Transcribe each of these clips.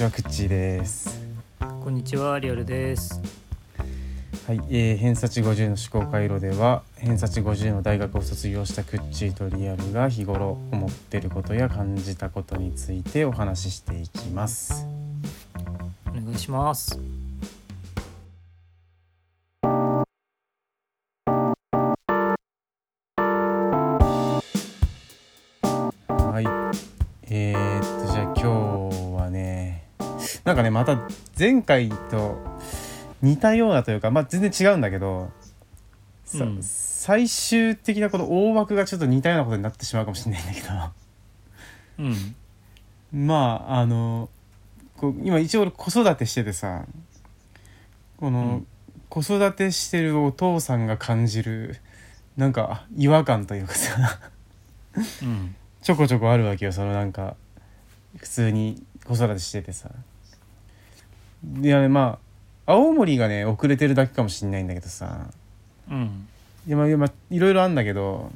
えー、こんにちはくっちーですこんにちは、リアルです。はい、えー、偏差値50の思考回路では偏差値50の大学を卒業したクッチーとリアルが日頃思っていることや感じたことについてお話ししていきますお願いします。かねまた前回と似たようなというかまあ全然違うんだけど、さうん。最終的なこの大枠がちょっと似たようなことになってしまうかもしれないんだけど。うん。まああのこう今一応俺子育てしててさこの、うん。子育てしてるお父さんが感じるなんか違和感というかさ。うん。ちょこちょこあるわけよそのなんか普通に子育てしててさいやまあ青森がね遅れてるだけかもしんないんだけどさ。うん。いやまあいやまあいろいろあんだけど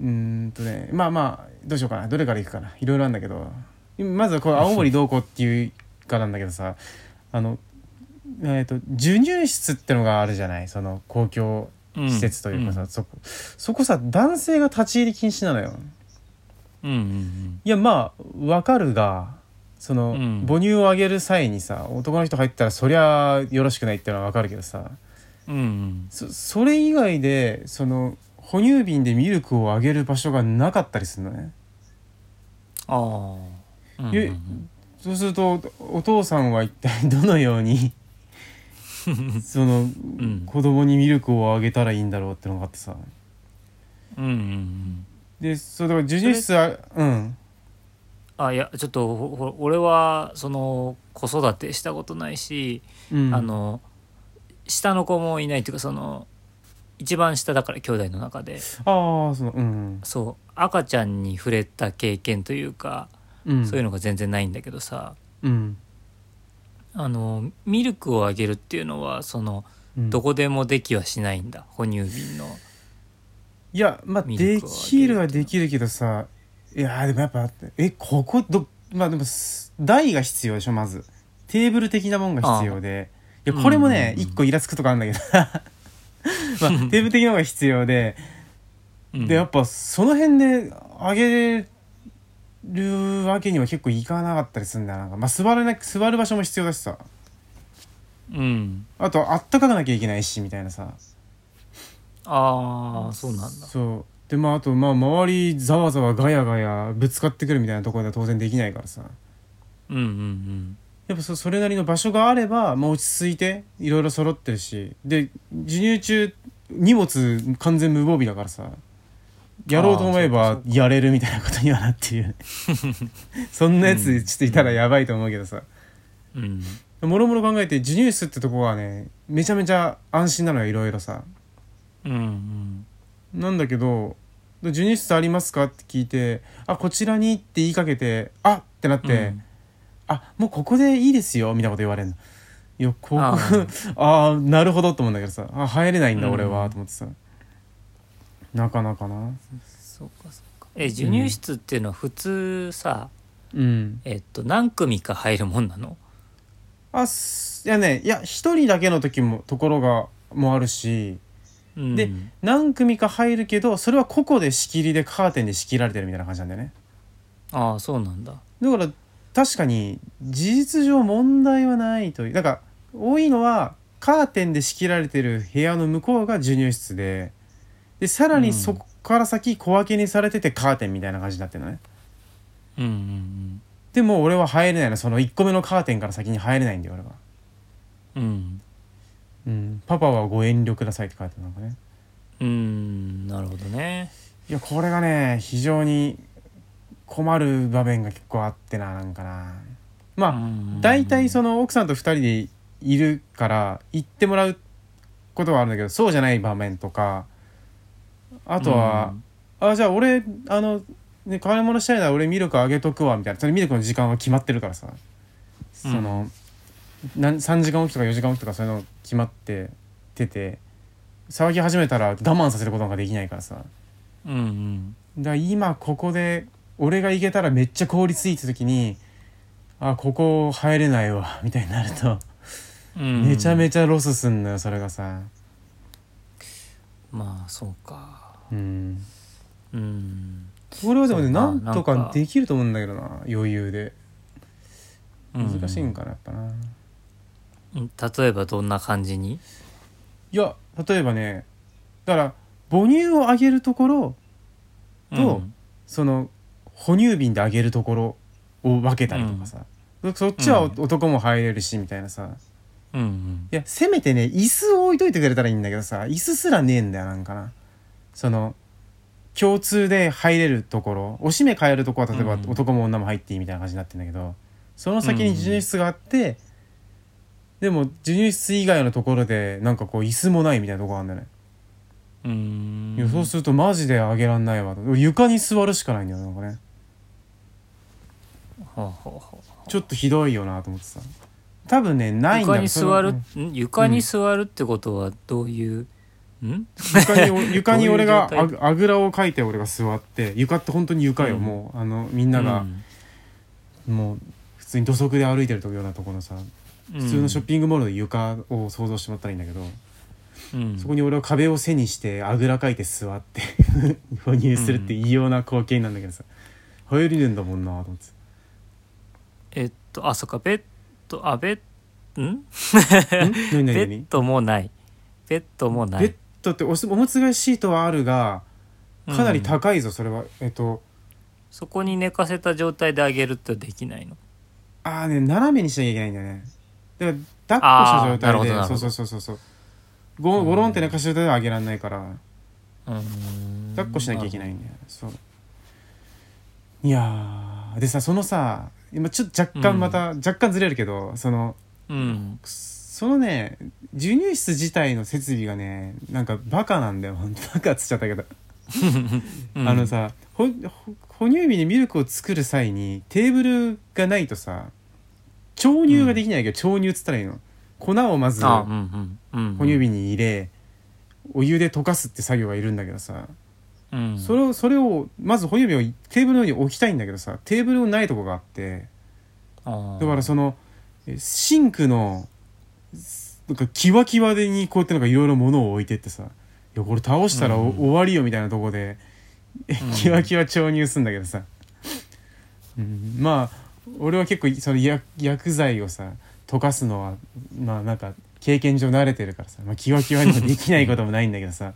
うーんとねまあまあどうしようかな。どれからいくかな。いろいろあんだけど。まずはこれ青森どうこうっていうかなんだけどさ。あのえっ、と授乳室ってのがあるじゃない？その公共うん施設というかさ、そこそこさ男性が立ち入り禁止なのよ。うん。うん。いやまあわかるがその、うん母乳をあげる際にさ男の人入ったらそりゃよろしくないってのはわかるけどさうん。うん。そそれ以外でその哺乳瓶でミルクをあげる場所がなかったりするのねああ。うん。えそうするとお父さんは一体どのように その、ん子供にミルクをあげたらいいんだろうってのがあってさうん。うん。でそうだから授乳室あうんあ、いや、ちょっと、俺は、その、子育てしたことないし、うんあの。下の子もいないっていうか、その。一番下だから、兄弟の中で。ああそのうんそう、赤ちゃんに触れた経験というか、うんそういうのが全然ないんだけどさ。うんあのミルクをあげるっていうのはそのうんどこでもできはしないんだ哺乳瓶のいやまあできるはできるけどさいやでもやっぱえここどまあでもす台が必要でしょまず。テーブル的なもんが必要で。いやこれもねうんうんうん。一個イラつくとかあるんだけど。まあテーブル的なものが必要で。うん。でやっぱその辺であげるわけには結構いかなかったりするんだよ。なんかまあ座れな座る場所も必要だしさ。うん。あとあったかくなきゃいけないしみたいなさ。ああそうなんだ。そうでまああとまあ周りざわざわガヤガヤぶつかってくるみたいなところでは当然できないからさ。うんうんやっぱそそれなりの場所があれば、まあ、落ち着いていろいろ揃ってるし。で授乳中荷物完全無防備だからさ。やろうと思えあばやれるみたいなことにはなっている そんなやつちょっといたらやばいと思うけどさ。うんうん。もろもろ考えて授乳室ってとこはねめちゃめちゃ安心なのよいろいろさ。うんうんなんだけど「授乳室ありますか?」って聞いて「あこちらに」って言いかけて「あっ!」ってなってうん「あもうここでいいですよ」みたいなこと言われるの。いやここあ ああなるほどと思うんだけどさあ入れないんだうん。俺は、と思ってさ。なかなかな。そうかそうか。え授乳室っていうのは普通さうん。えっと何組か入るもんなの？あすいやねいや一人だけの時もところがもあるしうん。で何組か入るけどそれは個々で仕切りでカーテンで仕切られてるみたいな感じなんだよね。ああそうなんだ。だから確かに事実上問題はないというなんか多いのはカーテンで仕切られてる部屋の向こうが授乳室ででさらにそこから先小分けにされててカーテンみたいな感じになってるのね。うんうんでも俺は入れないの。その1個目のカーテンから先に入れないんだよ俺は、うんうん。うん、パパはご遠慮くださいって書いてあるなんかね。うんなるほどね。いやこれがね非常に困る場面が結構あってななんかな。まあ、うん。大体その奥さんと2人でいるから行ってもらうことはあるんだけどそうじゃない場面とかあとは、あじゃあ俺あの、ね、買い物したいなら俺ミルクあげとくわみたいな。それミルクの時間は決まってるからさ。その、なん3時間おきとか4時間おきとかそういうの決まっててて騒ぎ始めたら我慢させることができないからさ。うんうん。だから今ここで俺が行けたらめっちゃ効率いいって時にあここ入れないわみたいになると、うん。めちゃめちゃロスすんのよそれがさ。まあそうか。うん。うん。これはでもねなんとなんか。かできると思うんだけどな余裕で。難しいんか、かなやっぱな、うん例えばどんな感じに？いや例えばねだから母乳をあげるところとうん。その哺乳瓶であげるところを分けたりとかさ、そっちはうん。男も入れるしみたいなさ。うんうん。いやせめてね椅子を置いといてくれたらいいんだけどさ椅子すらねえんだよなんかな。その共通で入れるところおしめ変えるとこは例えばうん。男も女も入っていいみたいな感じになってんだけどその先に授乳室があって、でも授乳室以外のところでなんかこう椅子もないみたいなとこがあるんだよね、うーん。いやそうするとマジであげらんないわ。床に座るしかないんだよなんかね。ほうほうほうちょっとひどいよなと思ってさ。多分ねないんだ床に座る床に座るってことはどういう、ん。床にお 床に俺がああぐらをかいて俺が座って床って本当に床よ、うん。もうあのみんなが、もう普通に土足で歩いてるようなところのさ普普通のショッピングモールの床を想像してもらったらいいんだけど、うん。そこに俺は壁を背にしてあぐらかいて座って 哺乳するって異様な光景なんだけどさ。入れるんだもんなと思って。えっとあそっか。ベッドあベッん？ん？ベッ何ドもない。ベッドもない。ベッドっておむつ替えシートはあるがかなり高いぞそれは。えっとそこに寝かせた状態であげるってできないの？ああね斜めにしなきゃいけないんだよねだから抱っこした状態でそうそうそうそうそう。ゴゴロンって寝かした状態ではあげられないから。抱っこしなきゃいけないんだよそう。いやー。でさそのさ今ちょっと若干また、若干ずれるけどそのうん。そのね授乳室自体の設備がねなんかバカなんだよ。バカっつっちゃったけど、うん。あのさほほ哺乳瓶にミルクを作る際にテーブルがないとさ調乳ができないけど、調乳っつったらいいの。粉をまずあうんうんうん。哺乳瓶に入れお湯で溶かすって作業がいるんだけどさ、うん。それをそれをまず哺乳瓶をテーブルの上に置きたいんだけどさ。テーブルのないとこがあって。あー。だからそのえシンクのなんかキワキワでにこうやってなんかいろいろ物を置いてってさ。いやこれ倒したらお、うん。終わりよみたいなとこで、えうん。キワキワ調入すんだけどさ、うん、まあ俺は結構その薬薬剤をさ溶かすのはまあなんか経験上慣れてるからさ、まあ、キワキワにもできないこともないんだけどさ。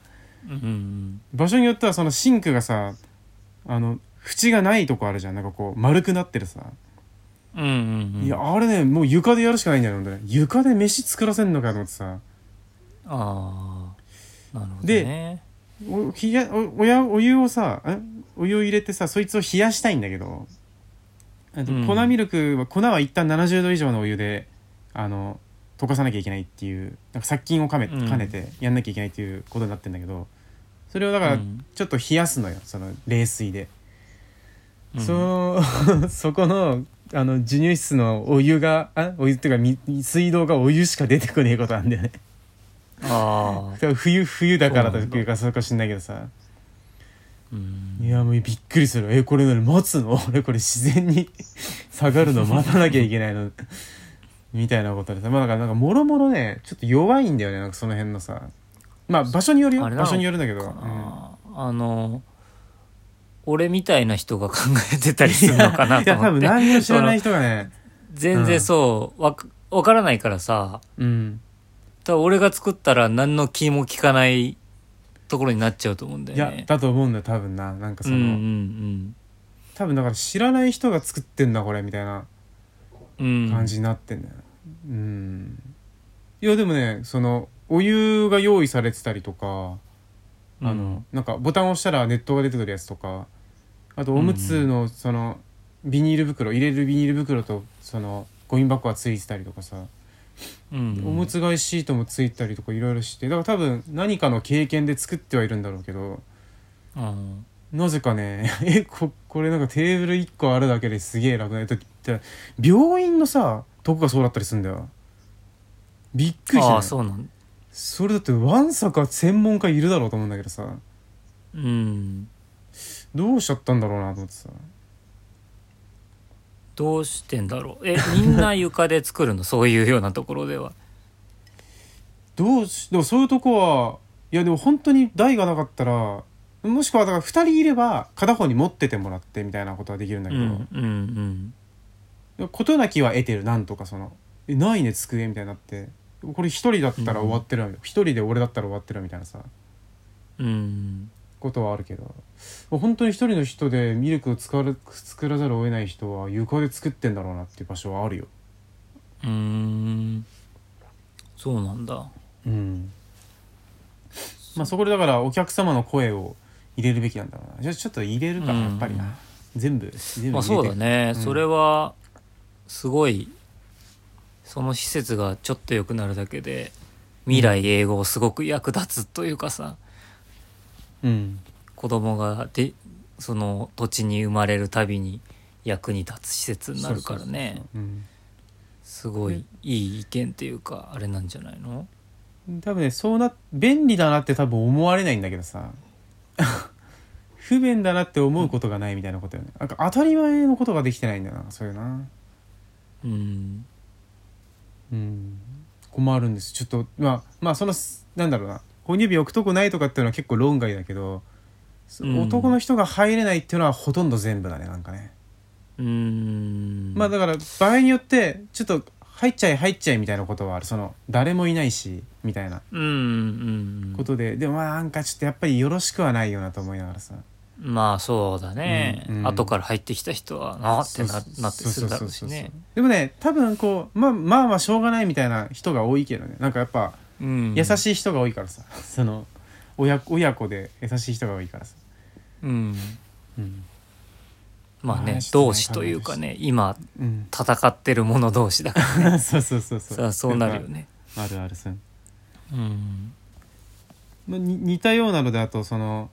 うんうん場所によってはそのシンクがさあの縁がないとこあるじゃん。なんかこう丸くなってるさ、うんうんうん。いやあれねもう床でやるしかないんだよねほんとね床で飯作らせんのかと思ってさ。ああなるほどでねおひやおおやお湯をさえ？お湯を入れてさそいつを冷やしたいんだけどあとうん。粉ミルクは粉は一旦70度以上のお湯であの溶かさなきゃいけないっていうなんか殺菌を兼めうん。兼ねてやんなきゃいけないっていうことになってんだけどそれをだからうん。ちょっと冷やすのよその冷水で。うん。そ そこのあの授乳室のお湯があお湯っていうかみ水道がお湯しか出てこねえことなんだよね。ああ 冬冬だからというかそうかしんないけどさ。うんいやもうびっくりする。えこれ何？待つの？俺これ自然に 下がるの？待たなきゃいけないの？みたいなことでさ。まあだからなんかもろもろねちょっと弱いんだよね。なんかその辺のさ。まあ場所によるよ。場所によるんだけど、かうん。なあの俺みたいな人が考えてたりするのかないとや多分思って何も知らない人がね。全然そうわかわからないからさ。うん。多分俺が作ったら何の気も利かないところになっちゃうと思うんだいよね。やだと思うんだよ多分な。なんかその、うんうん多分だから知らない人が作ってんだこれみたいなうん。うん感じになってんだようん。いやでもねそのお湯が用意されてたりとかあの、うんなんかボタンを押したら熱湯が出てくるやつとかあとおむつのそのビニール袋入れるビニール袋とそのゴミ箱がついてたりとかさ、うんおむつ替えシートもついたりとかいろいろして。だから多分何かの経験で作ってはいるんだろうけどうんなぜかね えここれなんかテーブル1個あるだけですげえ楽なだって病院のさとこがそうだったりするんだよ。びっくりした、そうなん。それだってわんさか専門家いるだろうと思うんだけどさ。うん。どうしちゃったんだろうなと思ってさどうしてんだろう？えみんな床で作るの？そういうようなところでは。どうしでもそういうとこはいやでも本当に台がなかったらもしくはだから2人いれば片方に持っててもらってみたいなことはできるんだけど、うんうん事なきは得てる。なんとかその「えないね机」みたいになって。これ一人だったら終わってるわ一、人で俺だったら終わってるみたいなさ。うんうんことはあるけど。もう本当に一人の人でミルクを作る作らざるを得ない人は床で作ってんだろうなっていう場所はあるよ。うーん。そうなんだ。うん。まあそこでだからお客様の声を入れるべきなんだろうな。じゃあちょっと入れるかうん。やっぱりな、全部全部まあそうだね、うん。それはすごいその施設がちょっと良くなるだけで未来英語すごく役立つというかさ、うん子供がでその土地に生まれるたびに役に立つ施設になるからね。すごいいい意見っていうかあれなんじゃないの？多分ねそうな便利だなって多分思われないんだけどさ。不便だなって思うことがないみたいなことよね。なんか当たり前のことができてないんだよなそういうなうん。うん。困るんです。ちょっとまあまあそのなんだろうな哺乳瓶置くとこないとかっていうのは結構論外だけど、そうん。男の人が入れないっていうのはほとんど全部だねなんかね、うーん。まあだから場合によってちょっと入っちゃい入っちゃいみたいなことはある。その誰もいないしみたいな。うんうんことで、でもまあなんかちょっとやっぱりよろしくはないよなと思いながらさ。まあそうだね、うんうん。後から入ってきた人はなってななってするだろうしね。でもね多分こうまあまあまあしょうがないみたいな人が多いけどね。なんかやっぱうん。優しい人が多いからさ、その親親子で優しい人が多いからさ、うん。うん。まあね同志というかね今うん、戦ってる者同士だから。そうそうそうそう。さあそうなるよね。あるあるそううん。まあに似たようなのであとその、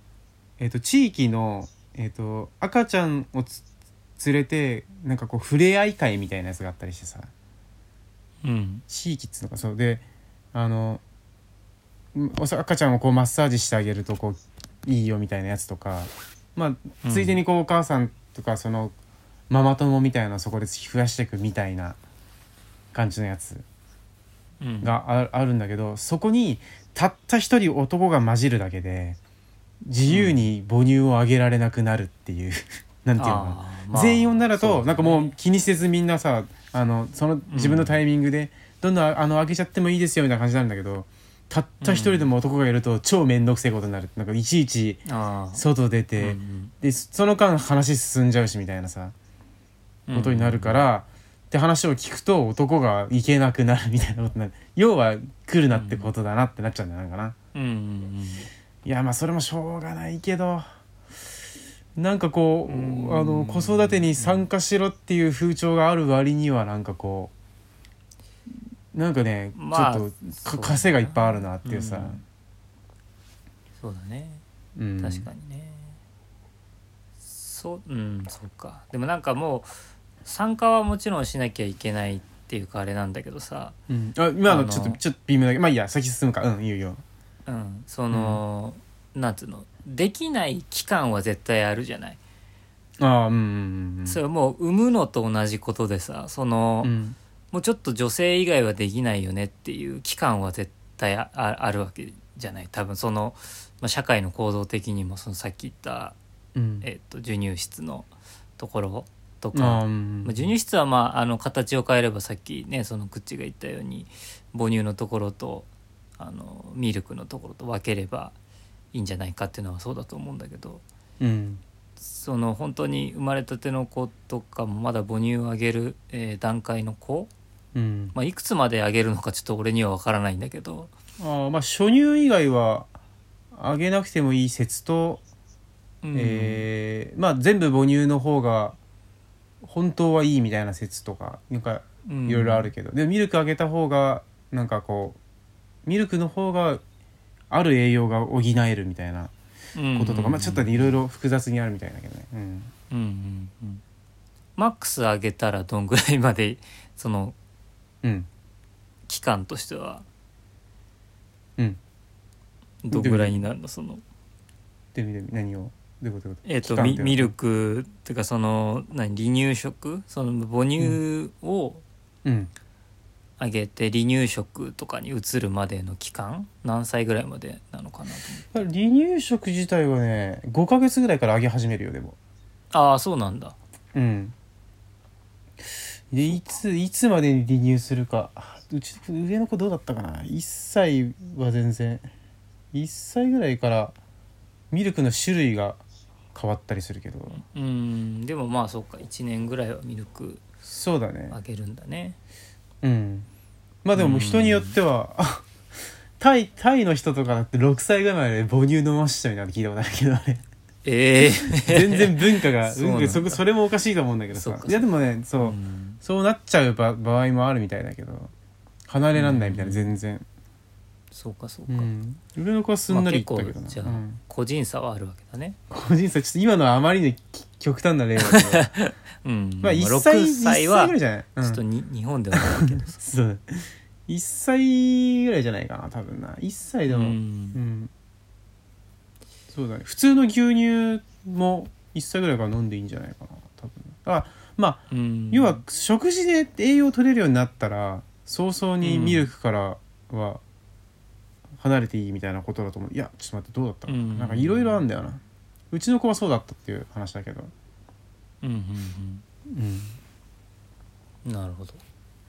えー、と地域の、えー、と赤ちゃんをつ連れてなんかこう触れ合い会みたいなやつがあったりしてさ。うん。地域っつうのか。そう。であの赤ちゃんをこうマッサージしてあげるとこういいよみたいなやつとかまあついでにこうお母さんとかそのママ友みたいなそこで増やしていくみたいな感じのやつうん。がああるんだけどそこにたった一人男が混じるだけで自由に母乳をあげられなくなるっていう、なんていうのかな。まあ全員女だとなんかもう気にせずみんなさあのその自分のタイミングでどんどんあのあげちゃってもいいですよみたいな感じなんだけどたった一人でも男がいると超面倒くせえことになるなんかいちいち外出て、うんでその間話進んじゃうしみたいなさうんことになるから、って話を聞くと男が行けなくなるみたいなことになる。要は来るなってことだなってなっちゃうんじゃないかな、うんうん。いやまあそれもしょうがないけどなんかこう、うん。あの子育てに参加しろっていう風潮がある割にはなんかこうなんかね、まあちょっとそうだなか枷がいっぱいあるなっていうさ、うん。そうだね。うん。確かにね。そううんそうか。でもなんかもう参加はもちろんしなきゃいけないっていうかあれなんだけどさ。うん、あ今あののちょっとちょっと微妙だけどまあいいや先進むか。うんいいよ。うん。その、なんつうの？できない期間は絶対あるじゃない、ああうんうんうんそれはもう産むのと同じことでさその、うんもうちょっと女性以外はできないよねっていう期間は絶対あるわけじゃない。多分その、まあ、社会の構造的にもそのさっき言った、うん。えっと授乳室のところとあか、あうん。まあ、授乳室はまああの形を変えればさっきねその口が言ったように母乳のところとあのミルクのところと分ければいいんじゃないかっていうのはそうだと思うんだけどうん。その本当に生まれたての子とかもまだ母乳をあげる、えー段階の子、うん。まあ、いくつまであげるのかちょっと俺には分からないんだけど、ああまあ初乳以外はあげなくてもいい説と、うん。えーまあ全部母乳の方が本当はいいみたいな説とかなんかうん。いろいろあるけど、でミルクあげた方がなんかこうミルクの方がある栄養が補えるみたいなこととか、まあちょっとねいろいろ複雑にあるみたいだけどね、うん、うんうんうん。マックス上げたらどんぐらいまでそのうん。期間としてはうん。どんぐらいになるの？その。でで何を？どういうこと？どういうことえっ、とミミルクっていうかその何？離乳食？その母乳をうん。あげて離乳食とかに移るまでの期間？何歳ぐらいまでなのかなと思って。離乳食自体はね5ヶ月ぐらいからあげ始めるよでも。ああそうなんだ。うんでいついつまでに離乳するか。うち上の子どうだったかな？1歳は全然。1歳ぐらいからミルクの種類が変わったりするけど。うん。でもまあそうか。1年ぐらいはミルクそうだね。あげるんだね。うん。まあでも人によってはあ タイタイの人とかだって6歳ぐらいまで母乳飲ましたみたいなの聞いたことあるけどねええ 全然文化が そうなんそこそれもおかしいと思うんだけどそうかさいやでもねそう、うん。そうなっちゃう場場合もあるみたいだけど離れらんないみたいなうん。全然、そうかそうか、うん、上の子はすんなりいったけどな、まあ結構じゃあうん。個人差はあるわけだね。個人差ちょっと今のはあまりにき極端な例だけど。うん。まあ1歳6 1歳歳はぐらいじゃない、うょっとに、日本ではないけどさ。そう。1歳ぐらいじゃないかな多分な。1歳でうも。うん。ん、そうだね。普通の牛乳も1歳ぐらいから飲んでいいんじゃないかな。多分。あまあうん。要は食事で栄養取れるようになったら早々にミルクからは離れていいみたいなことだと思う。いやちょっと待ってどうだったかな,、うん。なんかいろいろあるんだよな。うちの子はそうだったっていう話だけど。うんうんうん。うん。なるほど。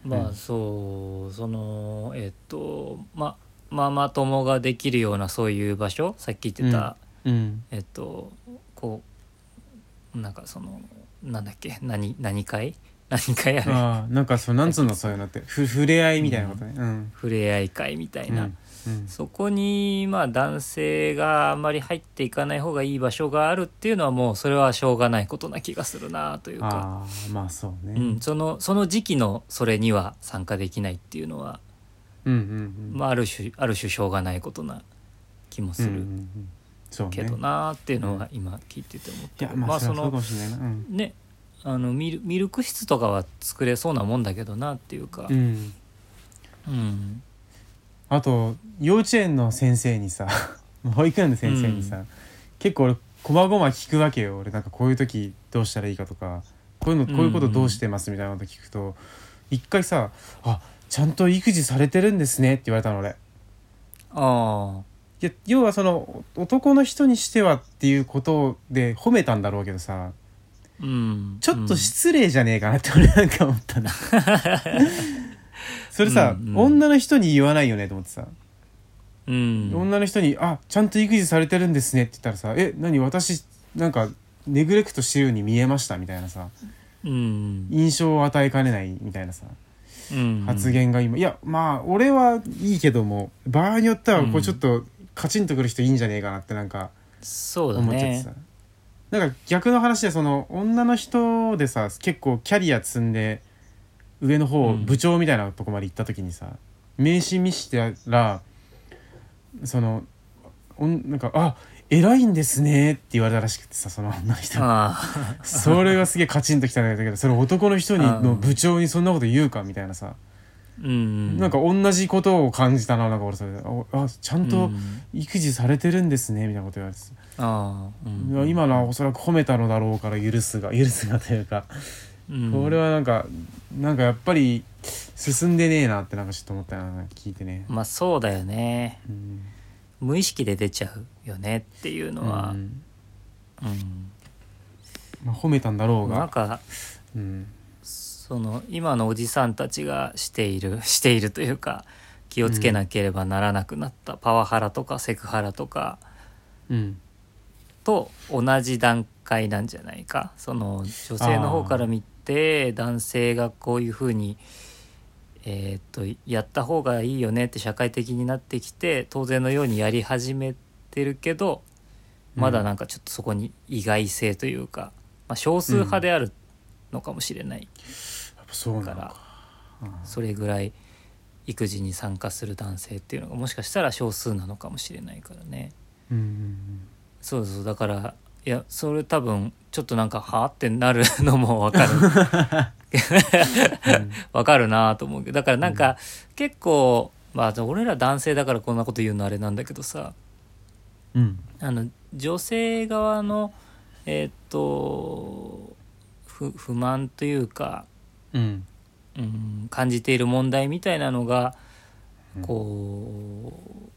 まあ、うん。そうそのえっとまママ友ができるようなそういう場所？さっき言ってた、うんえっとこうなんかそのなんだっけ？何何会？何会あれああなんかそうなんつうのそういうのって。ふ触れ合いみたいなことね。うん。触れ合い会みたいな、うん。そこにまあ男性があんまり入っていかない方がいい場所があるっていうのはもうそれはしょうがないことな気がするなというか、まあそうね。うん、そのその時期のそれには参加できないっていうのは、うんうんうん。まあ、ある種ある種しょうがないことな気もする。うんうんうんけどなっていうのは今聞いてて思っいたけど、まあそのうん。ねあのミルミルク室とかは作れそうなもんだけどなっていうか。う、ん。うん。あと幼稚園の先生にさ 保育園の先生にさ、う結構俺こまごま聞くわけよ。俺なんかこういう時どうしたらいいかとか。こういうのこういうことどうしてますみたいなこと聞くと一回さ「あちゃんと育児されてるんですね」って言われたの俺。あいや要はそのお男の人にしてはっていうことで褒めたんだろうけどさ。あうん。ちょっと失礼じゃねえかなって俺なんか思ったな。それさ、うんうん。女の人に言わないよねと思ってさ、うん、うん女の人に「あちゃんと育児されてるんですね」って言ったらさ「え何私なんかネグレクトしてるように見えました」みたいなさ。うん。印象を与えかねないみたいなさ。うん。発言が今、いやまあ俺はいいけども場合によってはこうん。うちょっとカチンとくる人いいんじゃねえかなってなんかそうだね。思っちゃってさ、なんか逆の話でその女の人でさ結構キャリア積んで上の方、うん。部長みたいなとこまで行った時にさ名刺見してらそのおんなんか「あ偉いんですね」って言われたらしくてさその女の人に。あそれがすげえカチンときたんだけどそれ男の人にの部長にそんなこと言うかみたいなさ、あうん。なんか同じことを感じたななんか俺それで。ああちゃんとうん。育児されてるんですねみたいなこと言われてさああ、うん。今のはおそらく褒めたのだろうから許すが許すがというか、うん。これはなんかなんかやっぱり進んでねえなってなんかちょっと思ったな聞いてね。まあそうだよね。うん。無意識で出ちゃうよねっていうのは、うん。うん。まあ、褒めたんだろうが、なんかうんその今のおじさんたちがしている しているというか気をつけなければならなくなった。パワハラとかセクハラとかうん。と同じ段階なんじゃないか。その女性の方から見て男性がこういうふうに、えーっとやった方がいいよねって社会的になってきて当然のようにやり始めてるけどまだなんかちょっとそこに意外性というか、まあ、少数派であるのかもしれない、そうからか。うん。それぐらい育児に参加する男性っていうのがもしかしたら少数なのかもしれないからね。うんうんそうそう。だからいやそれ多分ちょっとなんかはあってなるのもわかる。わかるなと思うけど。だからなんか、結構まあ俺ら男性だからこんなこと言うのあれなんだけどさ。うん。あの女性側のえーっと不不満というか、うん。うん、感じている問題みたいなのがうんこう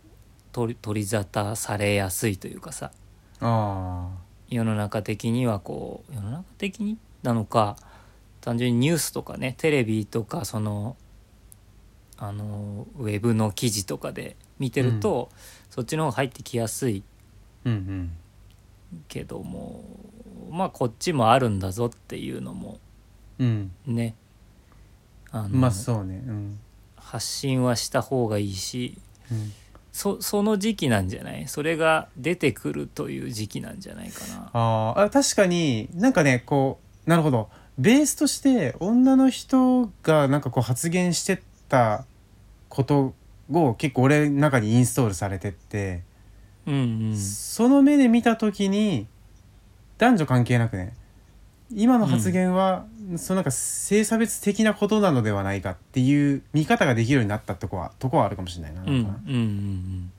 取り取り沙汰されやすいというかさ。あ世の中的にはこう世の中的になのか単純にニュースとかねテレビとかそのあのウェブの記事とかで見てると、そっちの方が入ってきやすい。あうんうん。けどもまあこっちもあるんだぞっていうのもうん。ねあの、まあそうね。うん。発信はした方がいいしうん。そその時期なんじゃない？それが出てくるという時期なんじゃないかな。あーあ確かになんかねこうなるほど。ベースとして女の人がなんかこう発言してたことを結構俺の中にインストールされてって、うんうん。その目で見た時に男女関係なくね今の発言は、そのなんか性差別的なことなのではないかっていう見方ができるようになったとこはとこはあるかもしれないな。うんうん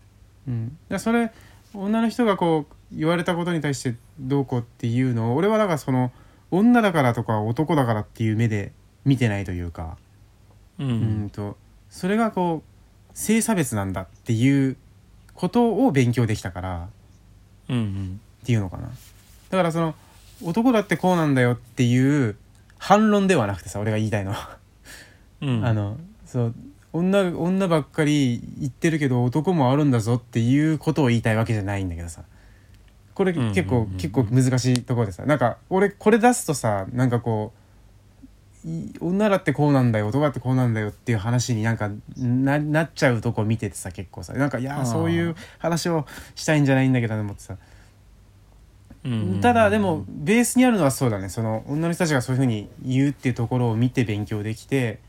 うんうん、それ女の人がこう言われたことに対してどうこうっていうのを俺はだからその女だからとか男だからっていう目で見てないというか、うん。ううんん、とそれがこう性差別なんだっていうことを勉強できたからうんうん。っていうのかな。だからその男だってこうなんだよっていう反論ではなくてさ俺が言いたいのは。うん。あのそう女女ばっかり言ってるけど男もあるんだぞっていうことを言いたいわけじゃないんだけどさ。これ結構、結構難しいところでさ。なんか俺これ出すとさなんかこうい女だってこうなんだよ男だってこうなんだよっていう話になんかななっちゃうとこ見ててさ結構さ。なんかいやそういう話をしたいんじゃないんだけどと思ってさただでもベースにあるのはそうだね。その女の人たちがそういうふうに言うっていうところを見て勉強できて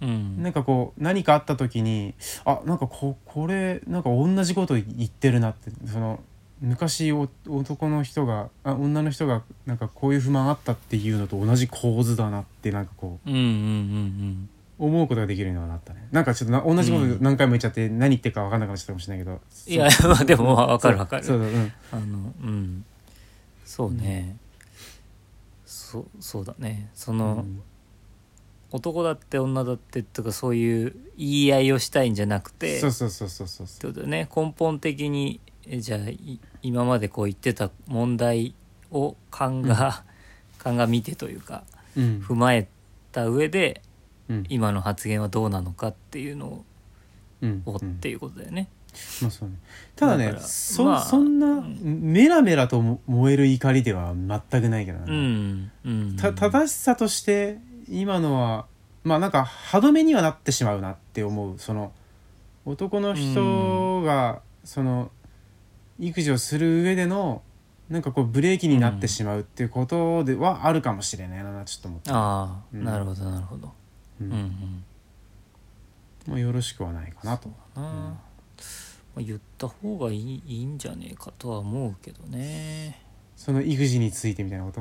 うん。なんかこう何かあった時にあなんかここれなんか同じこと言ってるなってその昔お男の人があ女の人がなんかこういう不満あったっていうのと同じ構図だなってなんかこうんうんうんう思うことができるようになったね。なんかちょっとな同じこと何回も言っちゃって何言ってるか分かんなくなっちゃったかもしれないけど。うんいやまあでもまあわかるわかる。そうそうそううん。あのうんそうね、そうそうだね。その、うん。男だって女だってとかそういう言い合いをしたいんじゃなくてそうそうそうそうそうってことでね。根本的にえじゃあい今までこう言ってた問題を鑑が、鑑みてというかうん。踏まえた上でうん。今の発言はどうなのかっていうのうん。を、うん。っていうことだよね。まあそうね、ただねだからそ,、まあそんなうん。メラメラとも燃える怒りでは全くないけどな、うんうん、た正しさとして今のはまあなんか歯止めにはなってしまうなって思う。その男の人がその育児をする上でのなんかこうブレーキになってしまうっていうことではあるかもしれないなちょっと思って、ああ、うん。なるほどなるほど。うん。うんうん。まあ、よろしくはないかなと。な。あまあ、言った方がいいいいんじゃねえかとは思うけどね。その育児についてみたいなこと？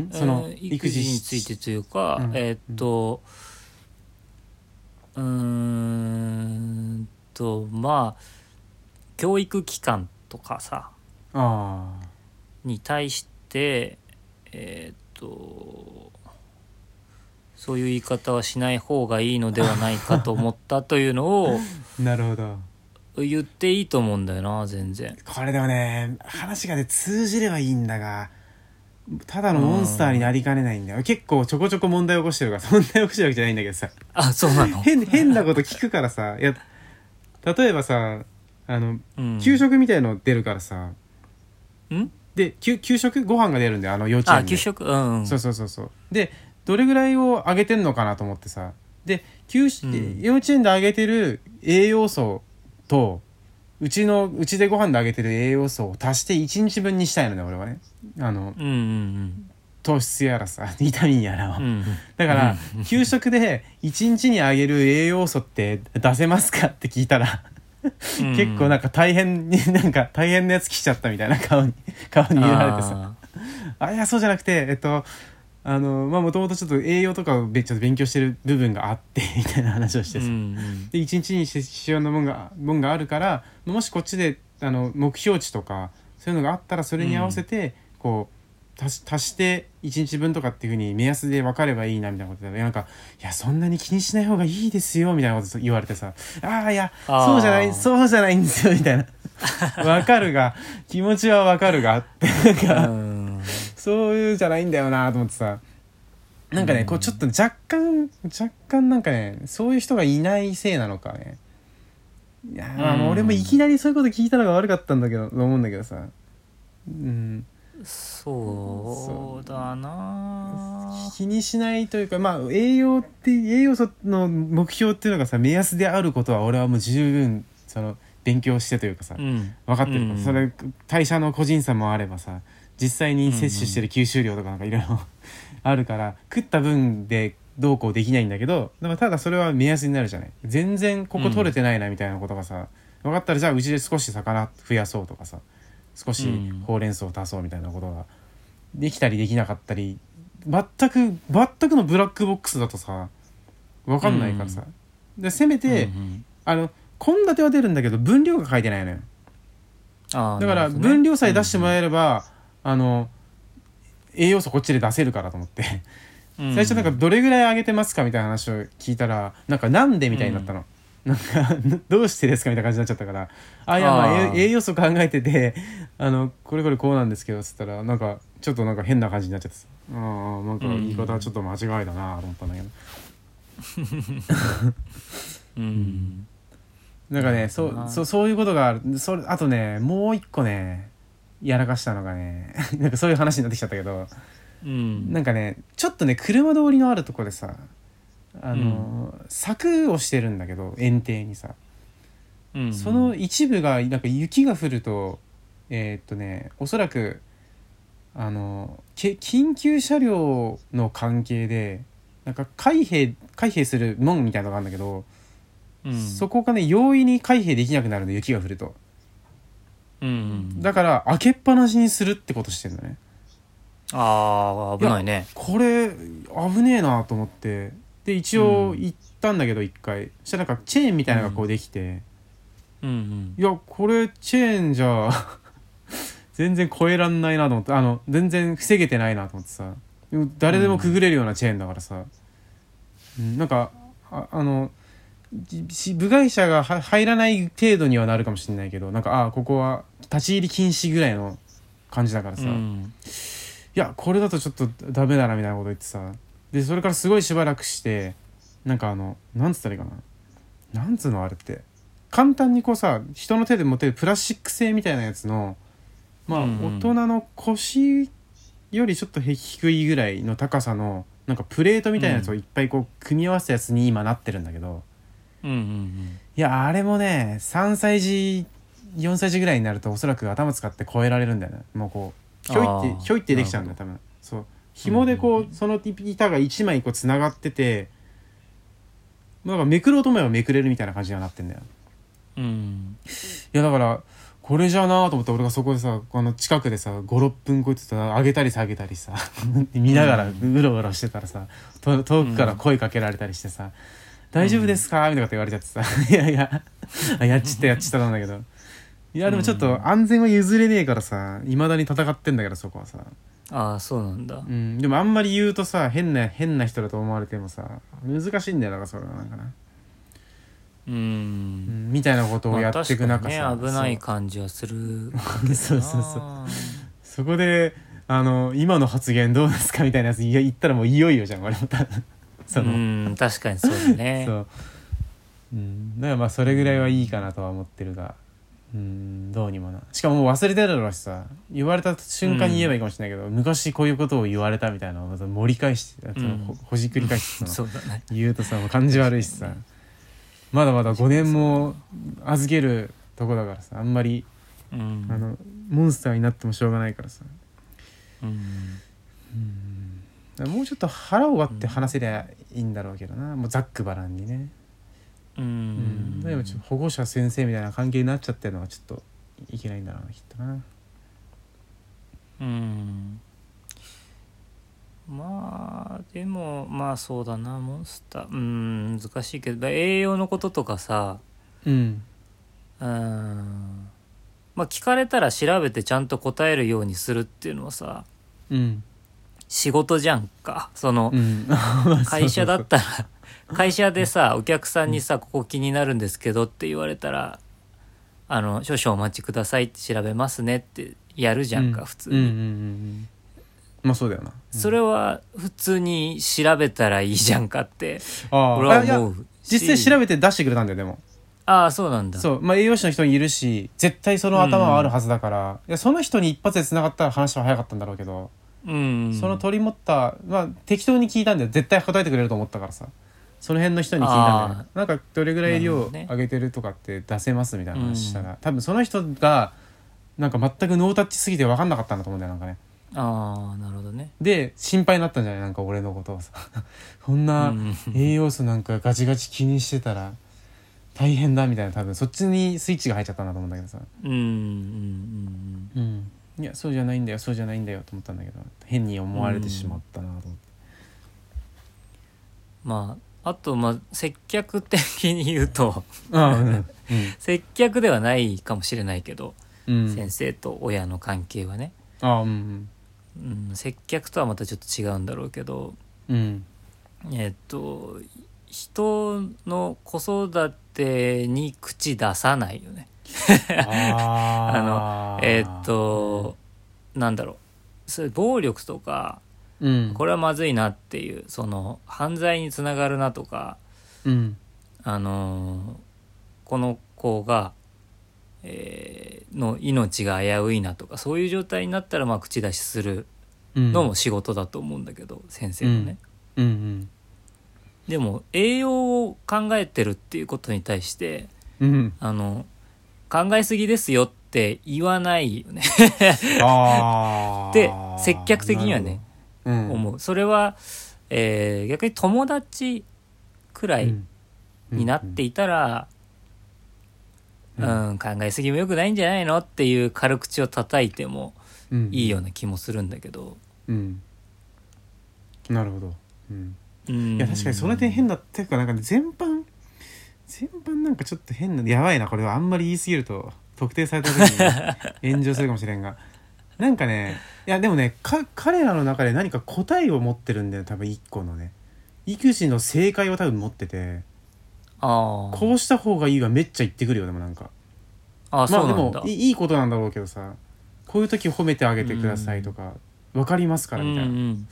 ん？そのえー育児についてというか、うん。えーっとうーんとまあ教育機関とかさああに対してえーっとそういう言い方はしない方がいいのではないかと思ったというのを なるほど言っていいと思うんだよな全然。これでもね話がね通じればいいんだがただのモンスターになりかねないんだよ。結構ちょこちょこ問題起こしてるから 問題起こしてるわけじゃないんだけどさ。あそうなの、変変なこと聞くからさいや例えばさあのうん、給食みたいの出るからさ、ん？で給給食ご飯が出るんだよあの幼稚園で。あ給食？うんうん。そうそうそうそう。でどれぐらいをあげてんのかなと思ってさ。で給食うん。幼稚園であげてる栄養素とうちのうちでご飯であげてる栄養素を足して1日分にしたいのね俺はね。あのうんうん糖質やらさ ビタミンやらを、うんうん。だから給食で1日にあげる栄養素って出せますかって聞いたらうん結構なんか大変になんか大変なやつ来ちゃったみたいな顔に顔に見られてさ。ああいやそうじゃなくてえっとあのまあもともとちょっと栄養とかをべちょっと勉強してる部分があって みたいな話をしてさ、うんうん。で一日に必要なもんがもんがあるからもしこっちであの目標値とかそういうのがあったらそれに合わせてこう足し足して1日分とかっていうふうに目安で分かればいいなみたいなことでなんか「いやそんなに気にしない方がいいですよ」みたいなこと言われてさ「ああいやそうじゃないそうじゃないんですよ」みたいな「分かるが気持ちは分かるが」ってなんか、うん そういうじゃないんだよなと思ってさ。なんかね、うん。こうちょっと若干若干なんかねそういう人がいないせいなのかね。いやあ俺もいきなりそういうこと聞いたのが悪かったんだけどと思うんだけどさ。うん。そうだな。気にしないというかまあ栄養って栄養素の目標っていうのがさ目安であることは俺はもう十分その勉強してというかさ、うん。分かってるから、うん。それ代謝の個人差もあればさ実際に摂取してる吸収量とかなんかいろいろ あるから食った分でどうこうできないんだけどでもただそれは目安になるじゃない。全然ここ取れてないなみたいなことがさ、分かったらじゃあうちで少し魚増やそうとかさ少しうんほうれん草を足そうみたいなことができたりできなかったり全く全くのブラックボックスだとさ分かんないからさ、でせめて、あの献立は出るんだけど分量が書いてないのよ。だから分量さえ出してもらえれば、あの栄養素こっちで出せるからと思って。うん。最初なんかどれぐらい上げてますかみたいな話を聞いたらなんかなんでみたいになったの、なんかどうしてですかみたいな感じになっちゃったから。あいやまあ栄栄養素考えててあのこれこれこうなんですけどっつったらなんかちょっとなんか変な感じになっちゃってさ。ああなんか言い方はちょっと間違いだなと思ったんだけど、うん。なんかねそうそうそういうことがある。それあとねもう一個ねやらかしたのがね なんかそういう話になってきちゃったけどうん。なんかねちょっとね車通りのあるとこでさあの、柵をしてるんだけど園庭にさ、うん。その一部がなんか雪が降るとえーっとねおそらくあのけ緊急車両の関係でなんか開閉開閉する門みたいなのがあるんだけど、うん。そこがね容易に開閉できなくなるの雪が降るとうんうん。だから開けっぱなしにするってことしてんだね。ああ危ないね。これ危ねえなと思って。で一応うん。行ったんだけど一回。そしたらなんかチェーンみたいなのがこうできて、うんうん。いやこれチェーンじゃ 全然越えらんないなと思って。あの全然防げてないなと思ってさ。でも誰でもくぐれるようなチェーンだからさ、うんなんかああの部外者がは入らない程度にはなるかもしれないけどなんかあここは立ち入り禁止ぐらいの感じだからさ、うん。いやこれだとちょっとダメだなみたいなこと言ってさ。でそれからすごいしばらくしてなんかあのなんつったらいいかな。なんつうのあれって。簡単にこうさ人の手で持てるプラスチック製みたいなやつのまあ、大人の腰よりちょっと低いぐらいの高さのなんかプレートみたいなやつをいっぱいこう組み合わせたやつに今なってるんだけどうんうんいやあれもね3歳児4歳児ぐらいになるとおそらく頭使って超えられるんだよね。もうこうひょいってひょいってできちゃうんだよ多分。そう。紐でこう、その板が1枚こうつながっててなんかめくろうと思えばめくれるみたいな感じにはなってんだよ。うん。うんいやだからこれじゃあなと思って俺がそこでさあの近くでさ56分こうやってさ上げたり下げたりさ 見ながらうろうろしてたらさと遠くから声かけられたりしてさ「大丈夫ですか?」みたいなこと言われちゃってさ「いやいや。あやっちったやっちった」なんだけど。いやでもちょっと安全は譲れねえからさ。いまだに戦ってんだけどそこはさ、ああそうなんだ。うん、でもあんまり言うとさ変な変な人だと思われてもさ難しいんだよ。だからそれはなんかな、ううん。ん、みたいなことをまあやっていく中さ、確かにね危ない感じはする そうそうそうそこであの今の発言どうですか？みたいなやついや言ったらもういよいよじゃん俺も多分その、うん確かにそうだね。そう、うん、だからまあそれぐらいはいいかなとは思ってるが。うんどうにもな。しかももう忘れてるだろうしさ。言われた瞬間に言えばいいかもしれないけど、昔こういうことを言われたみたいなのをまた盛り返して、そのほほじくり返して だね。言うとさもう感じ悪いしさ。まだまだ5年も預けるとこだからさあんまりうん。あのモンスターになってもしょうがないからさ。うんもうちょっと腹を割って話せりゃいいんだろうけどな、もうざっくばらんにね、ううん。んでもちょっと保護者先生みたいな関係になっちゃってるのがちょっといけないんだろうなきっとな。うん。までもまあそうだな。モンスター。うん難しいけど。栄養のこととかさうんうんまあ聞かれたら調べてちゃんと答えるようにするっていうのはさ。うん仕事じゃんか。そのうん。会社だったら会社でさお客さんにさ「ここ気になるんですけど」って言われたら「あの少々お待ちください」って調べますねってやるじゃんか、普通に、うんうんうんうん。まあそうだよな。それは普通に調べたらいいじゃんかって俺は思うし。実際調べて出してくれたんだよでも。ああそうなんだ。そう。まあ栄養士の人にいるし絶対その頭はあるはずだから、いやその人に一発で繋がったら話は早かったんだろうけど、うん。その取り持ったまあ適当に聞いたんだよ。絶対答えてくれると思ったからさ。その辺の人に聞いたんだよ。あなんかどれぐらい量上げてるとかって出せますみたいな話したら、多分その人がなんか全くノータッチすぎて分かんなかったんだと思うんだよなんかね。ああなるほどね。で心配になったんじゃない？なんか俺のことをさ。こんなうん。栄養素なんかガチガチ気にしてたら大変だみたいな多分そっちにスイッチが入っちゃったんだと思うんだけどさ。うんうんうん。うんいやそうじゃないんだよそうじゃないんだよと思ったんだけど変に思われてしまったなと思って。まああとまあ接客的に言うとああ うん。接客ではないかもしれないけど、うん。先生と親の関係はね、ああうん。うん、接客とはまたちょっと違うんだろうけどうん。えっと人の子育てに口出さないよね。あ あのえっとなんだろう。それ暴力とかうん。これはまずいなっていうその犯罪につながるなとかうん。あのーこの子が、えーの命が危ういなとかそういう状態になったらまあ口出しするうん。のも仕事だと思うんだけど、先生のね。うんうん。でも栄養を考えてるっていうことに対してうん。あの考えすぎですよって言わないよね。で接客的にはね、うん、思う。それは、えー逆に友達くらいになっていたら、ううんん考えすぎもよくないんじゃないのっていう軽口を叩いてもうん。いいような気もするんだけど、うん。なるほど、うん、うん、いや確かにその点変だっていうかなんかね全般全般なんかちょっと変なやばいなこれは。あんまり言い過ぎると特定された時に 炎上するかもしれんが。なんかねいやでもねか彼らの中で何か答えを持ってるんだよ多分一個のね。育児の正解を多分持ってて。あー。こうした方がいいはめっちゃ言ってくるよでもなんか。あーまあでそうなんだ、もいいいことなんだろうけどさこういう時褒めてあげてくださいとか、分かりますからみたいな、うんうん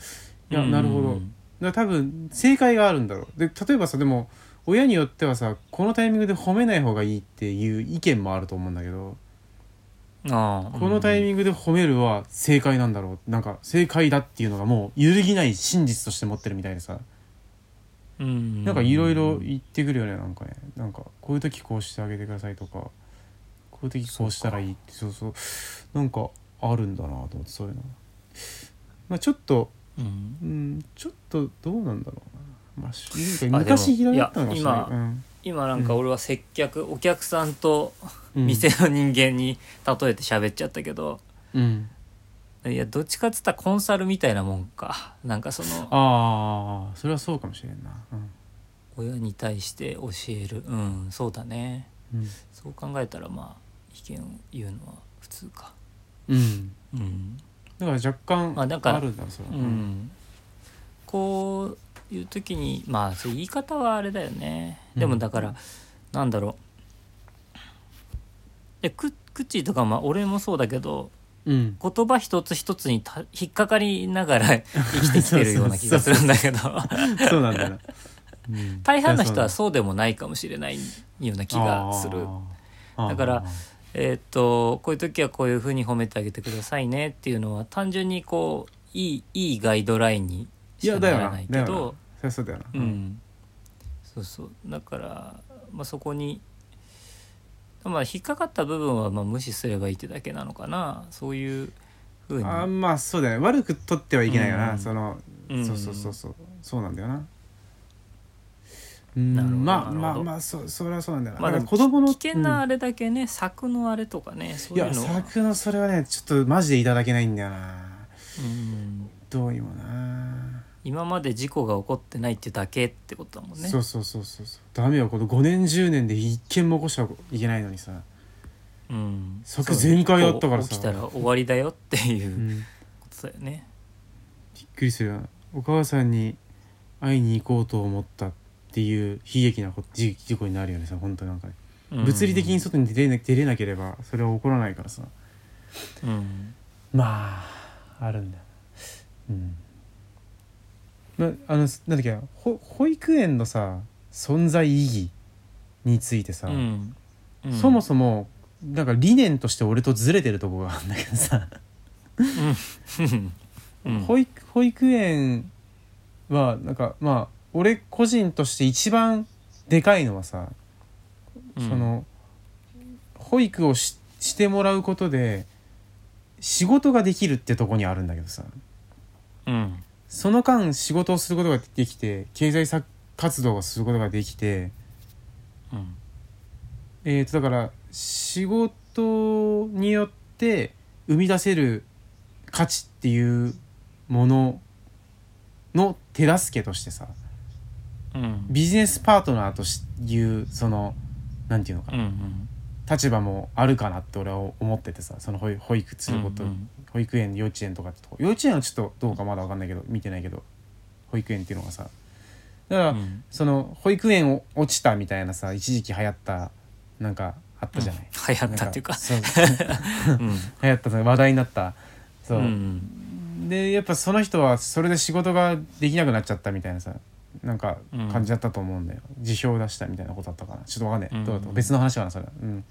いやなるほど。だ多分正解があるんだろう。で例えばさでも親によってはさこのタイミングで褒めない方がいいっていう意見もあると思うんだけど、あーこのタイミングで褒めるは正解なんだろう。なんか正解だっていうのがもう揺るぎない真実として持ってるみたいでさ、うん。なんかいろいろ言ってくるよねなんかね。なんかこういう時こうしてあげてくださいとかこういう時こうしたらいいってそうそうなんかあるんだなと思ってそういうの。まあちょっとうん。うんちょっとどうなんだろう。な、まあ、昔嫌だったのかもしれないいやうん。今なんか俺は接客、お客さんとうん。店の人間に例えて喋っちゃったけど、うん。いやどっちかっつったらコンサルみたいなもんか。なんかそのああそれはそうかもしれんな。親に対して教える。うんそうだね。うん。そう考えたらまあ意見を言うのは普通か。うん。うん、だから若干まあるんだそれは。うん、こういう時にまあそう言い方はあれだよね。うん。でもだから、なんだろう。えく口とかまあ俺もそうだけどうん。言葉一つ一つにた引っかかりながら 生きてきてるような気がするんだけど。そうなんだよ。なうん。大半の人はうそうでもないかもしれないような気がする。だからえーっとこういう時はこういうふうに褒めてあげてくださいねっていうのは単純にこういいいいガイドラインにいしかやだよな。ならないけど。そうだよな。うん。そうそう。だから、まあ、そこに、まあ、引っかかった部分はまあ無視すればいいってだけなのかな。そういうふうに。あまあそうだよね。悪く取ってはいけないよな、うん。その、うん。そうそうそうそう。そうなんだよな。うんまあまあまあそそれはそうなんだよな、まだ子供の危険なあうんれだけね、柵のあれとかねそういやいうのは。作のそれはねちょっとマジでいただけないんだよな。うん。どうにもな今まで事故が起こってないってだけってことだもんね。そうそうそうそう。そうダメよこの5年10年で一件も起こしちゃいけないのにさ、うん。即全開だったからさ。起きたら終わりだよっていううん。びことだよね。っくりするよ。お母さんに会いに行こうと思ったっていう悲劇な事事故になるよねさ本当なんかね、うん。物理的に外に出れな出れなければそれは起こらないからさ。うん。まああるんだよ。うんまあのなんだっけほ保育園のさ存在意義についてさ、うん。うん。そもそもなんか理念として俺とずれてるとこがあるんだけどさ、うん。保育保育園はなんかまあ俺個人として一番でかいのはさ、うん。その保育をししてもらうことで仕事ができるってとこにあるんだけどさ。うんその間仕事をすることができて経済さ活動をすることができてうん。えー、とだから仕事によって生み出せる価値っていうものの手助けとしてさうん。ビジネスパートナーとしいうそのなんていうのかな、うんうん。立場もあるかなって俺は思っててさその保育保育すること、うんうん保育園幼稚園とかってとこ。幼稚園はちょっとどうかまだ分かんないけど見てないけど保育園っていうのがさ。だから、うん。その保育園を落ちたみたいなさ一時期流行ったなんかあったじゃない、流行ったっていうか。そう。うん。流行った話題になった。そう、んでやっぱその人はそれで仕事ができなくなっちゃったみたいなさなんかうん。感じだったと思うんだよ、辞表を出したみたいなことだったかな。ちょっとわかんない、うん。どうだった？別の話かなそれは。うん。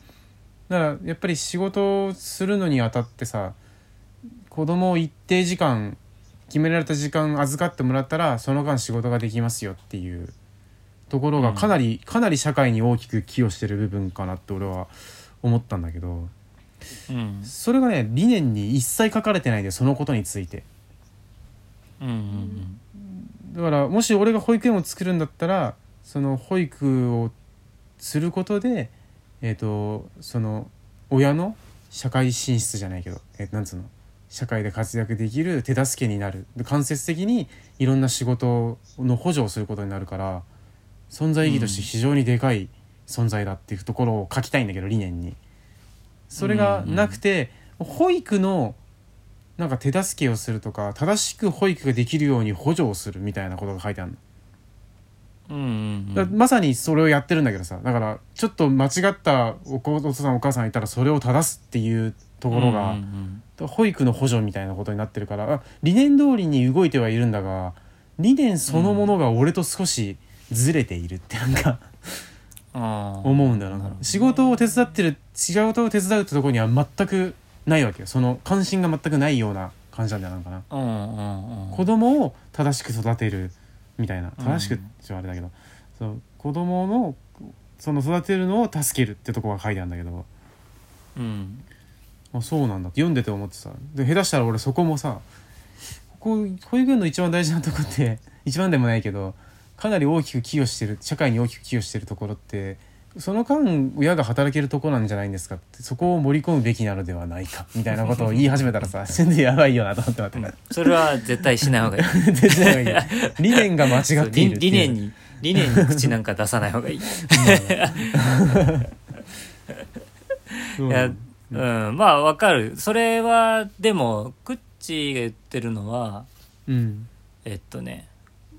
だからやっぱり仕事をするのにあたってさ子供を一定時間決められた時間預かってもらったらその間仕事ができますよっていうところがかなり、かなり社会に大きく寄与してる部分かなって俺は思ったんだけど。うん。それがね理念に一切書かれてないでそのことについて。うんうんだからもし俺が保育園を作るんだったらその保育をすることでえっ、とその親の社会進出じゃないけど、えーなんつうの？社会で活躍できる手助けになる。で間接的にいろんな仕事の補助をすることになるから存在意義として非常にでかい存在だっていうところを書きたいんだけど理念に。それがなくて、保育のなんか手助けをするとか正しく保育ができるように補助をするみたいなことが書いてあるの。うんうんだまさにそれをやってるんだけどさだからちょっと間違ったお父さんお母さんいたらそれを正すっていうところが、うんうん保育の補助みたいなことになってるからあ理念通りに動いてはいるんだが理念そのものが俺と少しずれているってなんか、思うんだよな。なね仕事を手伝ってる仕事を手伝うってところには全くないわけよ。その関心が全くないような感じなんだよなんかな。うんうんうん子供を正しく育てるみたいな。うん。正しくってあれだけど、そう子供のその育てるのを助けるってとこが書いてあるんだけど。うんあそうなんだ。って読んでて思ってさで下手したら俺そこもさここ保育園の一番大事なとこって 一番でもないけどかなり大きく寄与してる社会に大きく寄与してるところってその間親が働けるとこなんじゃないんですかってそこを盛り込むべきなのではないかみたいなことを言い始めたらさ 全然やばいよなと思って待って。それは絶対しない方がいい。いよ理念が間違っている理理念に理念に口なんか出さない方がいい。いうん。やうん。まあわかる。それはでもクッチが言ってるのはうん。えっとね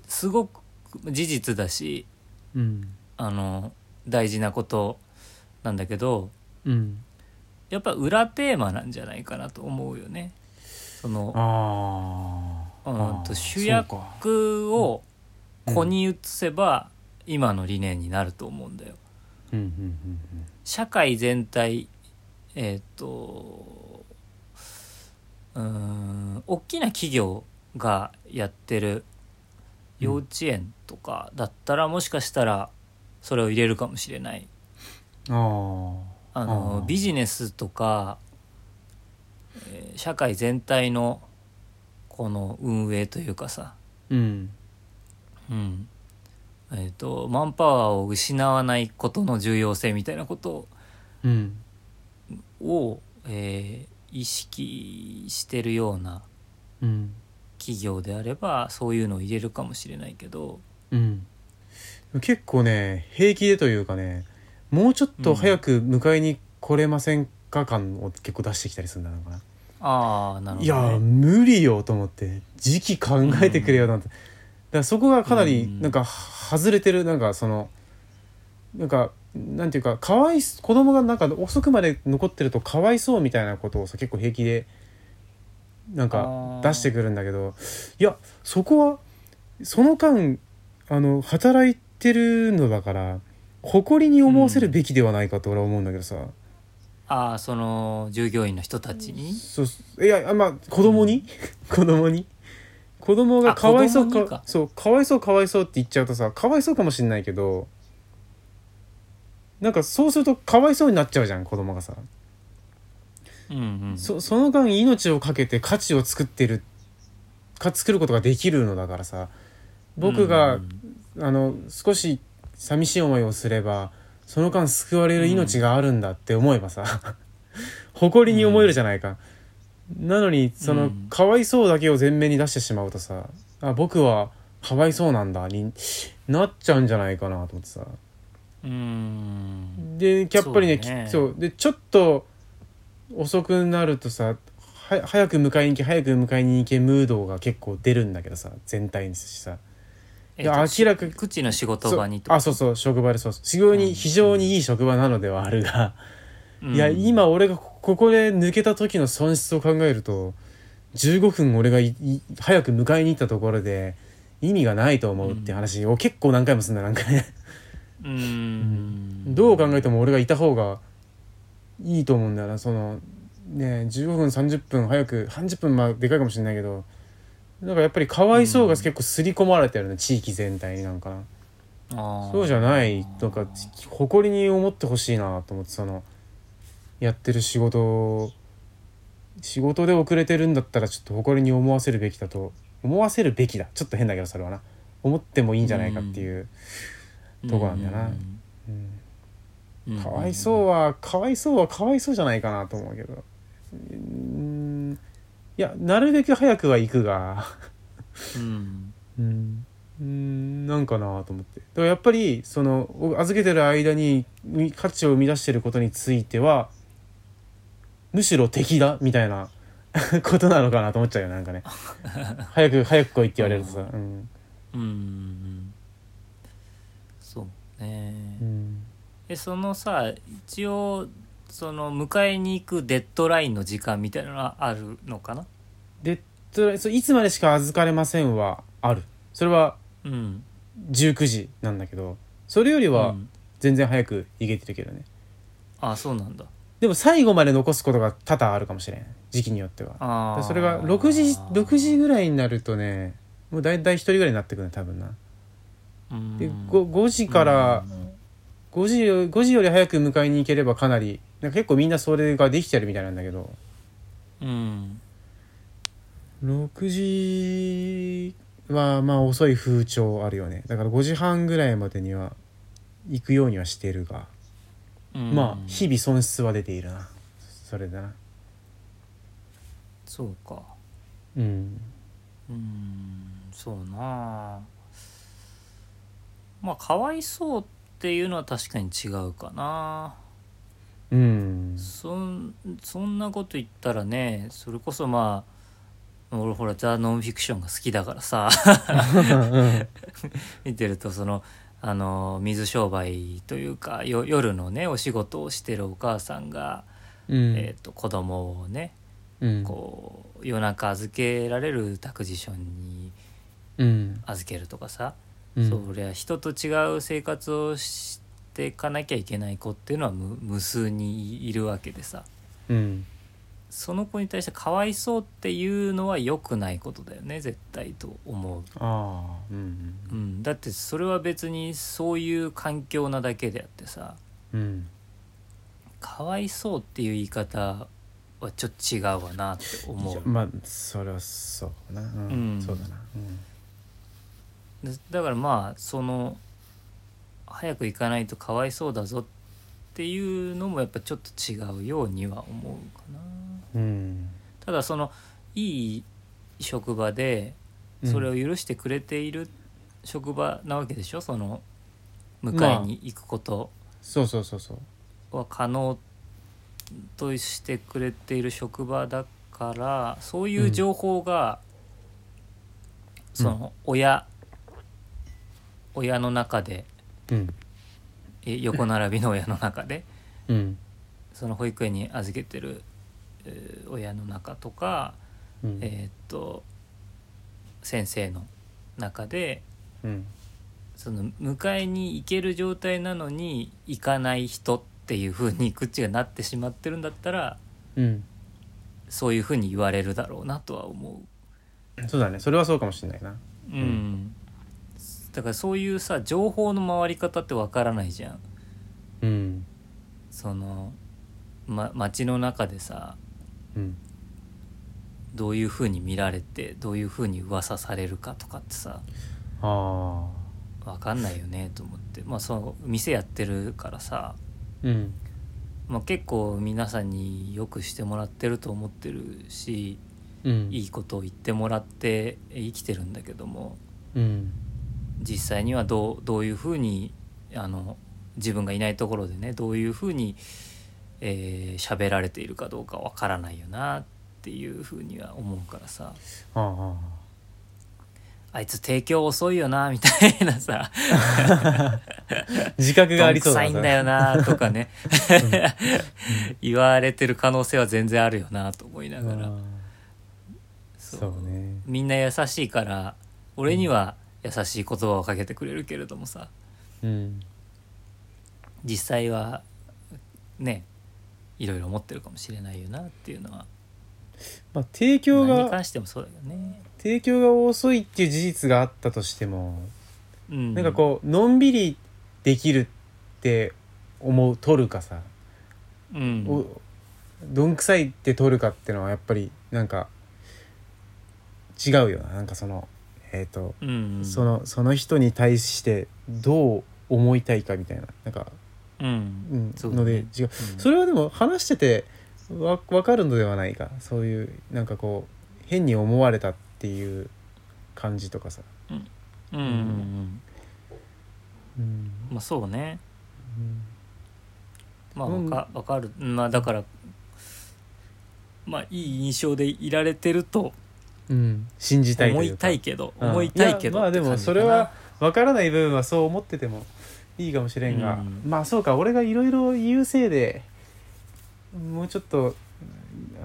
すごく事実だしうん。あの大事なことなんだけどうん。やっぱ裏テーマなんじゃないかなと思うよね。そのうんと主役を子に移せば今の理念になると思うんだよ。うん。うん。うん。社会全体えっ、とうーん大きな企業がやってる幼稚園とかだったらもしかしたらそれを入れるかもしれない。うんああのビジネスとか、えー社会全体のこの運営というかさ、ーうん。うん。えー、とマンパワーを失わないことの重要性みたいなことうんを、えー意識してるようなうん。企業であればそういうのを入れるかもしれないけど。うん。結構ね平気でというかねもうちょっと早く迎えに来れませんか感を結構出してきたりするんだのかな、ああなるほど、ね、いや無理よと思って時期考えてくれよなんて、だからそこがかなりうん。なんか外れてるなんかそのなんかなんていうかかわい子供がなんか遅くまで残ってるとかわいそうみたいなことをさ結構平気でなんか出してくるんだけどいやそこはその間あの働いてるのだから誇りに思わせるべきではないかと俺は思うんだけどさ、ああその従業員の人たちに？そういやまあ子供に、子供に？子供がかわいそうか。そうかわいそうかわいそうって言っちゃうとさかわいそうかもしんないけどなんかそうするとかわいそうになっちゃうじゃん子供がさ、うんうん。そその間命を懸けて価値を作ってるか作ることができるのだからさ。僕が、うんあの少し寂しい思いをすればその間救われる命があるんだって思えばさ、誇りに思えるじゃないか、なのにその、うんかわいそうだけを前面に出してしまうとさあ僕はかわいそうなんだになっちゃうんじゃないかなと思ってさうんでやっぱりねそうね。でちょっと遅くなるとさは早く迎えに行け早く迎えに行けムードが結構出るんだけどさ全体にしさ。えいや明らか口の仕事場にあそうそう職場でそう。非常に、うん。非常にいい職場なのではあるが、うん。いや今俺がこここで抜けた時の損失を考えると15分俺がいい早く迎えに行ったところで意味がないと思うって話を結構何回もすんだなんかねうん。どう考えても俺がいた方がいいと思うんだよな。そのね15分30分早く30分まあでかいかもしれないけど。なんかやっぱりかわいそうが結構刷り込まれてるね、地域全体になんか。な。そうじゃないとか誇りに思ってほしいなと思ってそのやってる仕事仕事で遅れてるんだったらちょっと誇りに思わせるべきだと思わせるべきだ。ちょっと変だけどそれはな。思ってもいいんじゃないかっていう、とこなんだよな。うんかわいそうはかわいそうはかわいそうじゃないかなと思うけど。うん。いやなるべく早くは行くが。うん。うん。うんなんかなと思って。だからやっぱりそのお預けてる間にみ価値を生み出してることについてはむしろ敵だみたいな ことなのかなと思っちゃうよなんかね。早く早く来いって言われるとさ。うん、うんね。うん、えそのさ一応その迎えに行くデッドラインの時間みたいなのはあるのかな？でとそういつまでしか預かれませんはある。それはうん。19時なんだけどそれよりはうん。全然早く行けてるけどね、あそうなんだ。でも最後まで残すことが多々あるかもしれん。時期によっては。それが6時6時ぐらいになるとねもう大体1人ぐらいになってくるね多分な。うんで 5, 5時から5時よ5時より早く迎えに行ければかなりなんか結構みんなそれができてるみたいなんだけど。うん。6時はまあ遅い風潮あるよね。だから5時半ぐらいまでには行くようにはしてるが、うん。まあ日々損失は出ているな。それだな。そうか。うん。うん。そうなあまあかわいそうっていうのは確かに違うかな。うん。そんそんなこと言ったらねそれこそまあ俺ほらザ・ノンフィクションが好きだからさ。見てるとそのあの水商売というかよ夜のねお仕事をしてるお母さんが、うん。えー、と子供をねうん。こう夜中預けられる託児所にうん。預けるとかさ、うん。そりゃ人と違う生活をしていかなきゃいけない子っていうのは無無数にいるわけでさ。うん。その子に対してかわいそうっていうのは良くないことだよね絶対と思う、ああうんうん、だってそれは別にそういう環境なだけであってさ。うん。かわいそうっていう言い方はちょっと違うわなって思う。まあそれはそうだな。うん、うん。そうだな。でだからまあその早く行かないとかわいそうだぞっていうのもやっぱちょっと違うようには思うかな。うんうんただそのいい職場でうん。それを許してくれている職場なわけでしょ？その迎えに行くこと。そうそうそうそう。は可能としてくれている職場だからそういう情報が、その親親の中でうん。え横並びの親の中で うん。その保育園に預けてる、えー親の中とか、うん。えーっと先生の中でうん。その迎えに行ける状態なのに行かない人っていう風に口がなってしまってるんだったらうん。そういう風に言われるだろうなとは思そうだね。それはそうかもしれないな。う。うん、だからそういうさ情報の回り方ってわからないじゃん。うん。その、ま、街の中でさうん。どういう風に見られてどういう風に噂されるかとかってさああわかんないよねと思って。まあその店やってるからさ、うん。まあ、結構皆さんによくしてもらってると思ってるしうん。いいことを言ってもらって生きてるんだけどもうん実際にはどうどういうふうにあの自分がいないところでねどういうふうにえー喋、られているかどうかわからないよなっていうふうには思うからさ。ああ。あいつ提供遅いよなみたいなさ。自覚がありそうどんくさいんだよなとかね。言われてる可能性は全然あるよなと思いながら。そうね。みんな優しいから俺には優しい言葉をかけてくれるけれどもさ。うん。実際はねいろいろ思ってるかもしれないよなっていうのは。まあ提供が関してもそうだよね。提供が遅いっていう事実があったとしてもうん、なんかこうのんびりできるって思う取るかさ、う、うん、おどんくさいって取るかっていうのはやっぱりなんか違うよな。なんかそのえっ、と、うん、そのその人に対してどう思いたいかみたいな。なんか、うん、うんので違う。うん。それはでも話しててわ分かるのではないか。そういうなんかこう変に思われたっていう感じとかさ、うん、うん、うん、うん。まあそうね。まあうん。わかわかる、まあだからまあいい印象でいられてるとうん、信じたいと思いいうか。たいけどうん。思いたいけどやまあでもそれは分からない部分はそう思っててもいいかもしれんが、うん。まあそうか俺がいろいろ言うせいでもうちょっと、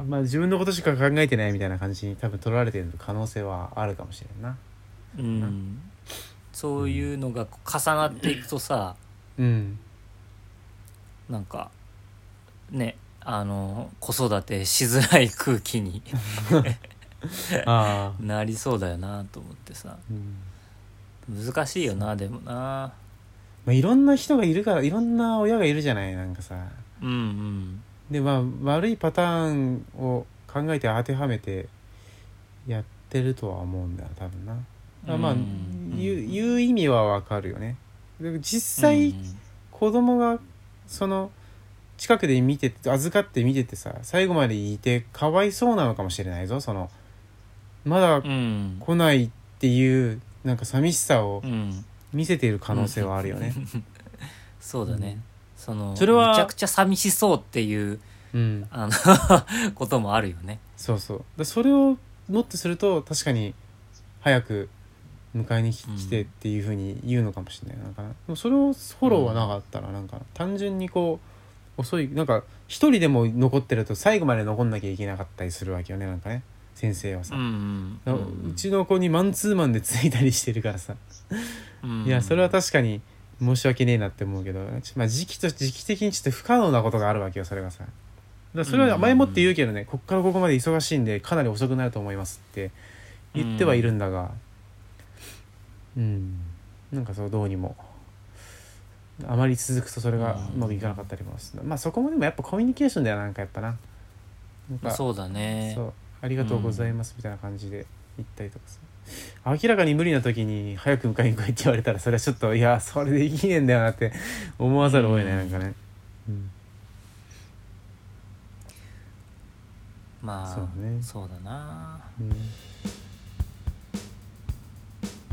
まあ、自分のことしか考えてないみたいな感じに多分取られてる可能性はあるかもしれんな。うん、そういうのが重なっていくとさうん。なんかねあの子育てしづらい空気に ああ、なりそうだよなと思ってさ。うん。難しいよなでもな。まあ、いろんな人がいるからいろんな親がいるじゃないなんかさ。うんうん。でまあ悪いパターンを考えて当てはめてやってるとは思うんだよ多分な。あまあ、うん言う言う意味はわかるよね。で実際、子供がその近くで見てて預かって見ててさ最後までいてかわいそうなのかもしれないぞそのまだうん。うん来ないっていうなんか寂しさをうん。見せている可能性はあるよね。そうだね、うん。そのそれはめちゃくちゃ寂しそうっていううん、あの こともあるよね。そうそう。だそれをもってすると確かに早く迎えに来てっていうふうに言うのかもしれないな。んかな。でもそれをフォローはなかったらなんか単純にこう遅い。なんか一人でも残ってると最後まで残んなきゃいけなかったりするわけよねなんかね先生はさ、うんだからうちの子にマンツーマンでついたりしてるからさ、うん。いやそれは確かに申し訳ねえなって思うけど、ちまあ、時期と時期的にちょっと不可能なことがあるわけよそれがさ。だそれは前もって言うけどね、こっからここまで忙しいんでかなり遅くなると思いますって言ってはいるんだが。うん、なんかそうどうにも。あまり続くとそれがうまくいかなかったりもする、まあそこもでもやっぱコミュニケーションだよなんかやっぱな。そうだね。そうありがとうございますみたいな感じで言ったりとかさ、明らかに無理な時に早く迎えに来いって言われたらそれはちょっといやそれできねえんだよなって思わざるを得ない、うんなんかね、うん、まあそうね。そうだな。うん。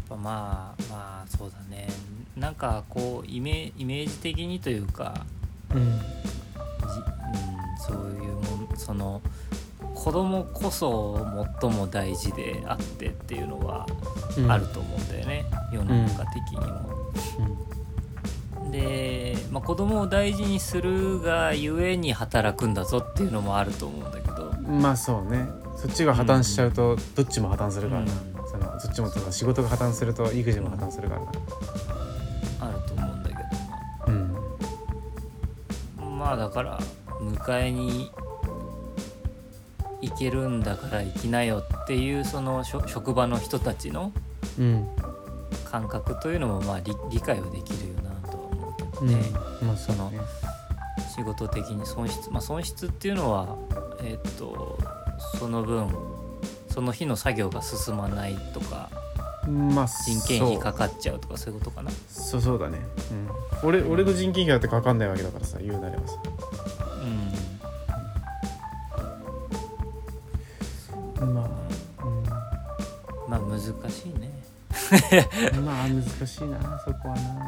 まあまあそうだね。なんかこうイメイメージ的にというかうん。じうん、そういうもんその子供こそ最も大事であってっていうのはうん。あると思うんだよね、世の中的にも。で、まあ、子供を大事にするがゆえに働くんだぞっていうのもあると思うんだけど。うんまあそうね。そっちが破綻しちゃうとどっちも破綻するからな、うん。そのそっちもその仕事が破綻すると育児も破綻するからな。あると思うんだけうん。どまあだから迎えに行けるんだから行きなよっていうその職職場の人たちのうん。感覚というのもまあ理理解はできるよなとは思うけどうん。ね、まあそのね。仕事的に損失まあ損失っていうのはえっとその分その日の作業が進まないとかまあ人件費かかっちゃうとかそういうことかな。そうそうだね、うん、俺俺の人件費だってかかんないわけだからさ言うなればさまあ難しい、なそこはな。